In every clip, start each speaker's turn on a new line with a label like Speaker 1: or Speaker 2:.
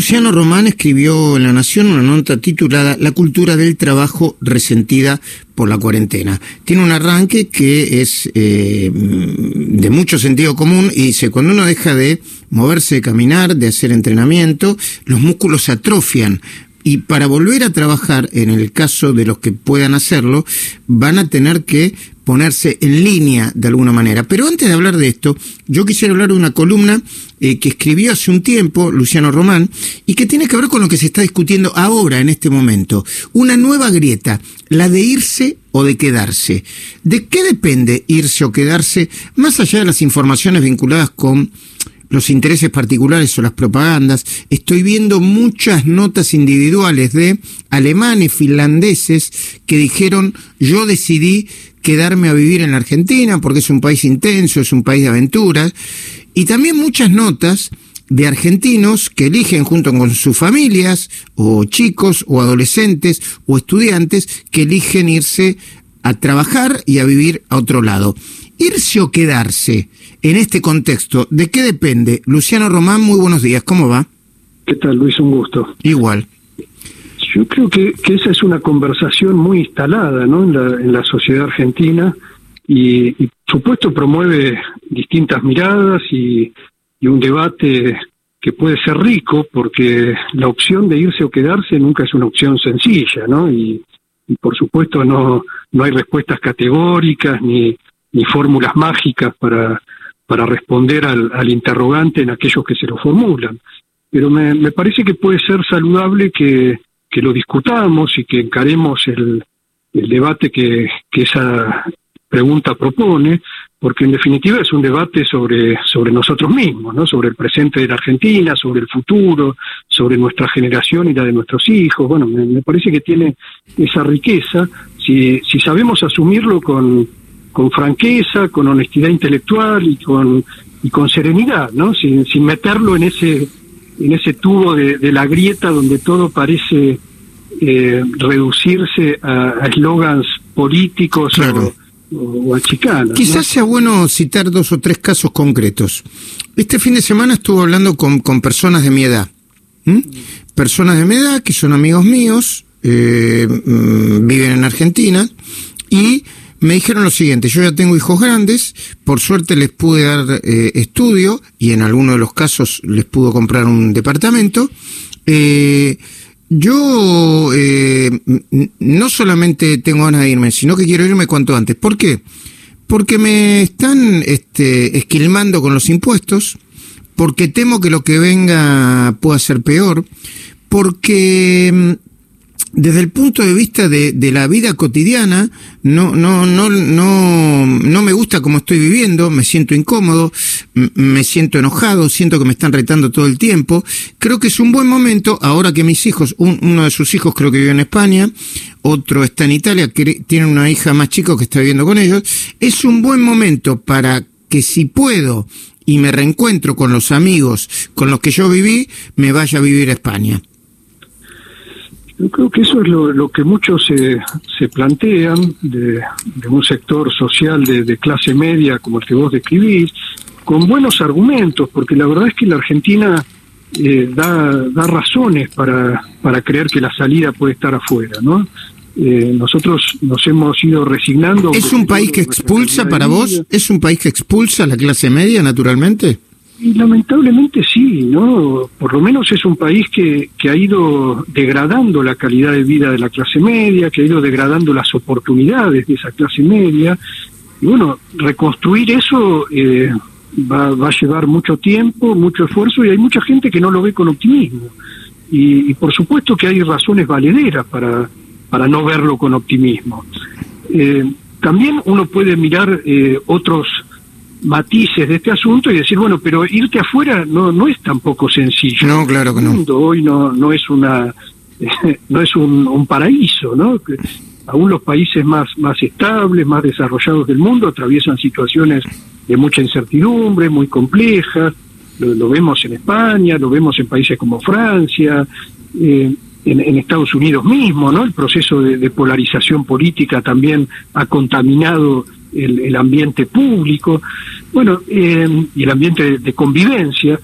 Speaker 1: Luciano Román escribió en La Nación una nota titulada La cultura del trabajo resentida por la cuarentena. Tiene un arranque que es eh, de mucho sentido común y dice, cuando uno deja de moverse, de caminar, de hacer entrenamiento, los músculos se atrofian. Y para volver a trabajar, en el caso de los que puedan hacerlo, van a tener que ponerse en línea de alguna manera. Pero antes de hablar de esto, yo quisiera hablar de una columna eh, que escribió hace un tiempo Luciano Román y que tiene que ver con lo que se está discutiendo ahora, en este momento. Una nueva grieta, la de irse o de quedarse. ¿De qué depende irse o quedarse, más allá de las informaciones vinculadas con los intereses particulares o las propagandas, estoy viendo muchas notas individuales de alemanes, finlandeses, que dijeron yo decidí quedarme a vivir en la Argentina porque es un país intenso, es un país de aventuras, y también muchas notas de argentinos que eligen junto con sus familias, o chicos, o adolescentes, o estudiantes, que eligen irse a trabajar y a vivir a otro lado. Irse o quedarse en este contexto, ¿de qué depende? Luciano Román, muy buenos días, ¿cómo va?
Speaker 2: ¿Qué tal, Luis? Un gusto.
Speaker 1: Igual.
Speaker 2: Yo creo que, esa es una conversación muy instalada ¿no? en, la, sociedad argentina y, supuesto promueve distintas miradas y, un debate que puede ser rico porque la opción de irse o quedarse nunca es una opción sencilla, ¿no? Y, por supuesto no, no hay respuestas categóricas ni, ni fórmulas mágicas para, para responder al, interrogante en aquellos que se lo formulan. Pero me parece que puede ser saludable que, que lo discutamos y que encaremos el, el debate que, que esa pregunta propone, porque en definitiva es un debate sobre, sobre nosotros mismos, ¿no? sobre el presente de la Argentina, sobre el futuro, sobre nuestra generación y la de nuestros hijos. Bueno, me, parece que tiene esa riqueza si, si sabemos asumirlo con, con franqueza, con honestidad intelectual y con, y con serenidad, ¿no? sin, sin meterlo en ese en ese tubo de, la grieta donde todo parece eh, reducirse a eslogans políticos o, a chicanas.
Speaker 1: Quizás sea bueno citar dos o tres casos concretos. Este fin de semana estuve hablando con, con personas de mi edad. Personas de mi edad que son amigos míos, eh, mm, viven en Argentina y me dijeron lo siguiente, yo ya tengo hijos grandes, por suerte les pude dar eh, estudio y en algunos de los casos les pudo comprar un departamento. Eh, yo eh, no solamente tengo ganas de irme, sino que quiero irme cuanto antes. ¿Por qué? Porque me están este, esquilmando con los impuestos, porque temo que lo que venga pueda ser peor, porque mm, desde el punto de vista de, de, la vida cotidiana, no, no, no, no, no me gusta como estoy viviendo, me siento incómodo, me siento enojado, siento que me están retando todo el tiempo. Creo que es un buen momento, ahora que mis hijos, uno de sus hijos creo que vive en España, otro está en Italia, que tiene una hija más chica que está viviendo con ellos, es un buen momento para que si puedo y me reencuentro con los amigos con los que yo viví, me vaya a vivir a España.
Speaker 2: Yo creo que eso es lo, que muchos se, se plantean de, un sector social de, clase media como el que vos describís, con buenos argumentos, porque la verdad es que la Argentina eh, da, da razones para, para creer que la salida puede estar afuera, ¿no? Eh, nosotros nos hemos ido resignando.
Speaker 1: ¿Es un país que expulsa para vos? ¿Es un país que expulsa a la clase media, naturalmente?
Speaker 2: Y lamentablemente sí, ¿no? Por lo menos es un país que, que ha ido degradando la calidad de vida de la clase media, que ha ido degradando las oportunidades de esa clase media. Y bueno, reconstruir eso eh, va, va, a llevar mucho tiempo, mucho esfuerzo y hay mucha gente que no lo ve con optimismo. Y, por supuesto que hay razones valederas para, para no verlo con optimismo. Eh, también uno puede mirar eh, otros matices de este asunto y decir, bueno, pero irte afuera no, no es tampoco sencillo.
Speaker 1: No, claro que
Speaker 2: no. El mundo hoy no, no es una no es un, paraíso, ¿no? Aún los países más, más estables, más desarrollados del mundo atraviesan situaciones de mucha incertidumbre, muy complejas. Lo, vemos en España, lo vemos en países como Francia, eh, en, Estados Unidos mismo, ¿no? El proceso de, de polarización política también ha contaminado el, ambiente público, bueno, eh, y el ambiente de, convivencia.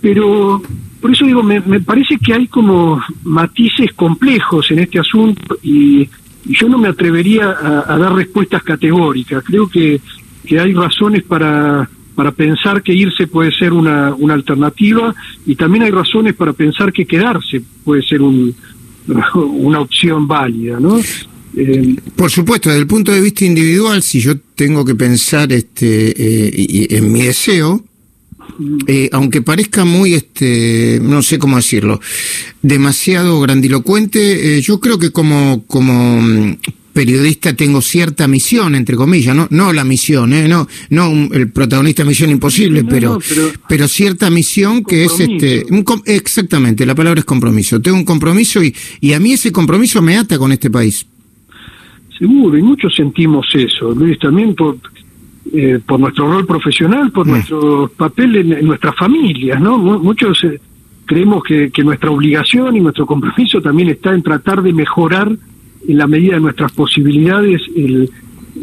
Speaker 2: pero por eso digo, me, parece que hay como matices complejos en este asunto y, yo no me atrevería a, dar respuestas categóricas. Creo que, que hay razones para, para pensar que irse puede ser una, una alternativa y también hay razones para pensar que quedarse puede ser un, una opción válida, ¿no?
Speaker 1: Eh, Por supuesto, desde el punto de vista individual, si yo tengo que pensar este, eh, en mi deseo, eh, aunque parezca muy, este, no sé cómo decirlo, demasiado grandilocuente, yo creo que como, como mm, periodista tengo cierta misión, entre comillas, no, no la misión, ¿eh? no, no el protagonista de Misión Imposible, pero, pero, cierta misión que es este, exactamente, la palabra es compromiso. Tengo un compromiso y, y a mí ese compromiso me ata con este país.
Speaker 2: Seguro, y muchos sentimos eso, Luis, también por, eh, por nuestro rol profesional, por mm. nuestro papel en, nuestras familias, ¿no? Muchos eh, creemos que, nuestra obligación y nuestro compromiso también está en tratar de mejorar en la medida de nuestras posibilidades el,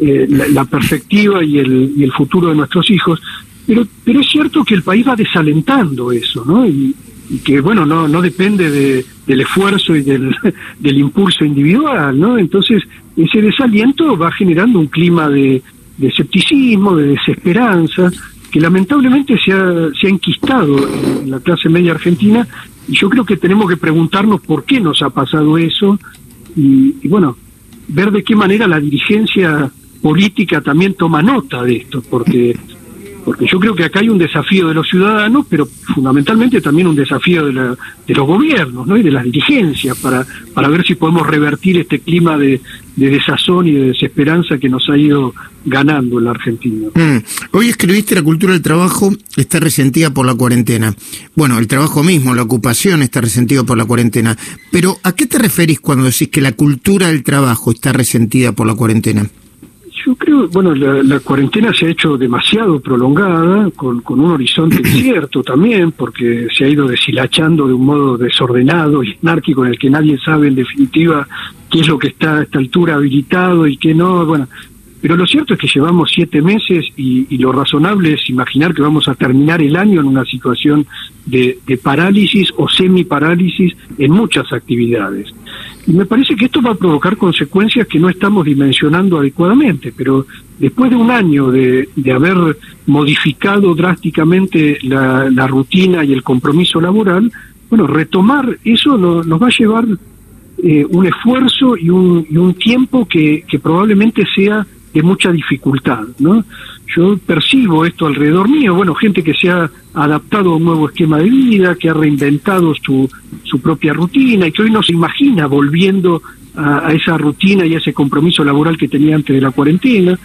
Speaker 2: eh, la, perspectiva y el, y el futuro de nuestros hijos. Pero, pero es cierto que el país va desalentando eso, ¿no? Y, y que bueno no no depende de, del esfuerzo y del, del impulso individual no entonces ese desaliento va generando un clima de, de escepticismo de desesperanza que lamentablemente se ha, se ha enquistado en la clase media argentina y yo creo que tenemos que preguntarnos por qué nos ha pasado eso y, y bueno ver de qué manera la dirigencia política también toma nota de esto porque porque yo creo que acá hay un desafío de los ciudadanos, pero fundamentalmente también un desafío de, la, de los gobiernos ¿no? y de las dirigencias para, para ver si podemos revertir este clima de, de desazón y de desesperanza que nos ha ido ganando en la Argentina.
Speaker 1: Mm. Hoy escribiste la cultura del trabajo está resentida por la cuarentena. Bueno, el trabajo mismo, la ocupación está resentida por la cuarentena. Pero ¿a qué te referís cuando decís que la cultura del trabajo está resentida por la cuarentena?
Speaker 2: Yo creo, bueno, la, cuarentena se ha hecho demasiado prolongada, con, con un horizonte incierto también, porque se ha ido deshilachando de un modo desordenado y anárquico en el que nadie sabe en definitiva qué es lo que está a esta altura habilitado y qué no. Bueno, pero lo cierto es que llevamos siete meses y, lo razonable es imaginar que vamos a terminar el año en una situación de, de parálisis o semi-parálisis en muchas actividades. Y me parece que esto va a provocar consecuencias que no estamos dimensionando adecuadamente, pero después de un año de, de haber modificado drásticamente la, rutina y el compromiso laboral, bueno, retomar eso nos va a llevar eh, un esfuerzo y un, y un tiempo que, que probablemente sea de mucha dificultad, ¿no? Yo percibo esto alrededor mío, bueno, gente que se ha adaptado a un nuevo esquema de vida, que ha reinventado su, su propia rutina y que hoy no se imagina volviendo a, esa rutina y a ese compromiso laboral que tenía antes de la cuarentena.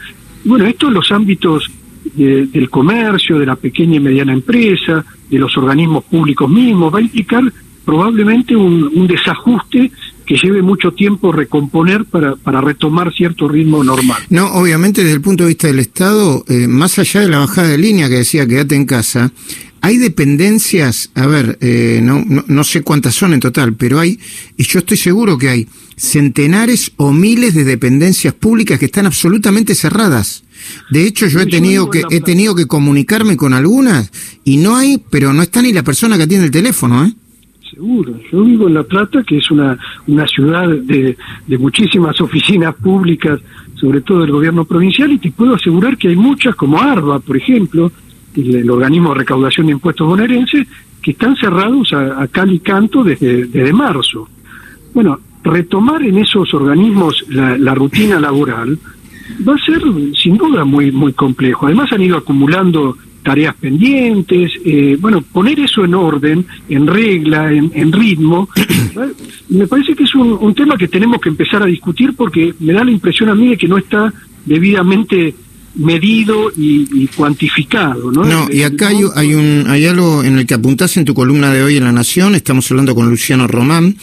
Speaker 2: bueno, esto en los ámbitos del comercio, de la pequeña y mediana empresa, de los organismos públicos mismos, va a implicar probablemente un desajuste que lleve mucho tiempo recomponer para, para retomar cierto ritmo normal.
Speaker 1: No, obviamente desde el punto de vista del Estado, eh, más allá de la bajada de línea que decía quédate en casa, hay dependencias, a ver, eh, no, no, no, sé cuántas son en total, pero hay, y yo estoy seguro que hay centenares o miles de dependencias públicas que están absolutamente cerradas. De hecho, yo he tenido que he tenido que comunicarme con algunas y no hay, pero no está ni la persona que atiende el teléfono, ¿eh?
Speaker 2: Seguro. Yo vivo en La Plata, que es una, una ciudad de, de muchísimas oficinas públicas, sobre todo del gobierno provincial, y te puedo asegurar que hay muchas, como ARBA, por ejemplo, el, organismo de recaudación de impuestos bonaerenses, que están cerrados a, cal y canto desde, desde marzo. Bueno, retomar en esos organismos la, la rutina laboral va a ser sin duda muy muy complejo. Además han ido acumulando tareas pendientes, eh, bueno, poner eso en orden, en regla, en, ritmo, me parece que es un, tema que tenemos que empezar a discutir porque me da la impresión a mí de que no está debidamente medido y, cuantificado, ¿no?
Speaker 1: No, y acá hay, hay, un, hay algo en el que apuntás en tu columna de hoy en La Nación, estamos hablando con Luciano Román,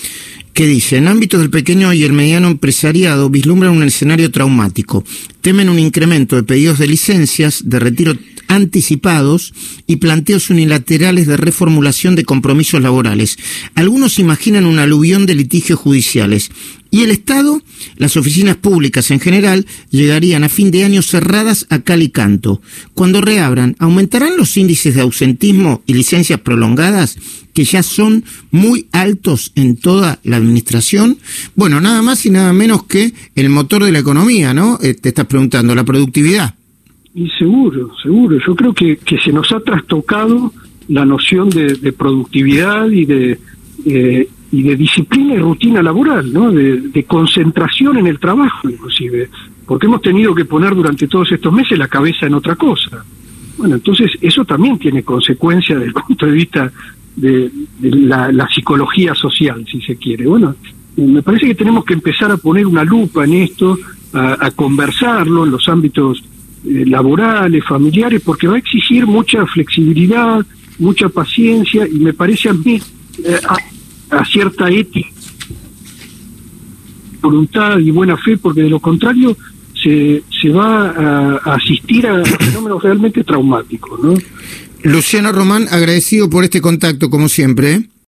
Speaker 1: que dice, en ámbitos del pequeño y el mediano empresariado vislumbran un escenario traumático. Temen un incremento de pedidos de licencias, de retiro anticipados y planteos unilaterales de reformulación de compromisos laborales. Algunos imaginan un aluvión de litigios judiciales. Y el Estado, las oficinas públicas en general, llegarían a fin de año cerradas a cal y canto. Cuando reabran, ¿aumentarán los índices de ausentismo y licencias prolongadas, que ya son muy altos en toda la administración? Bueno, nada más y nada menos que el motor de la economía, ¿no? Eh, te estás preguntando, la productividad.
Speaker 2: Y seguro, seguro. Yo creo que, que se nos ha trastocado la noción de, productividad y de, eh, y de disciplina y rutina laboral, ¿no? De, concentración en el trabajo, inclusive, porque hemos tenido que poner durante todos estos meses la cabeza en otra cosa. Bueno, entonces eso también tiene consecuencias desde el punto de vista de, la, psicología social, si se quiere. Bueno, me parece que tenemos que empezar a poner una lupa en esto, a, conversarlo en los ámbitos laborales, familiares, porque va a exigir mucha flexibilidad, mucha paciencia y me parece a mí eh, a cierta ética, voluntad y buena fe, porque de lo contrario se, se va a, asistir a fenómenos realmente traumáticos. ¿no?
Speaker 1: Luciano Román, agradecido por este contacto, como siempre. ¿eh?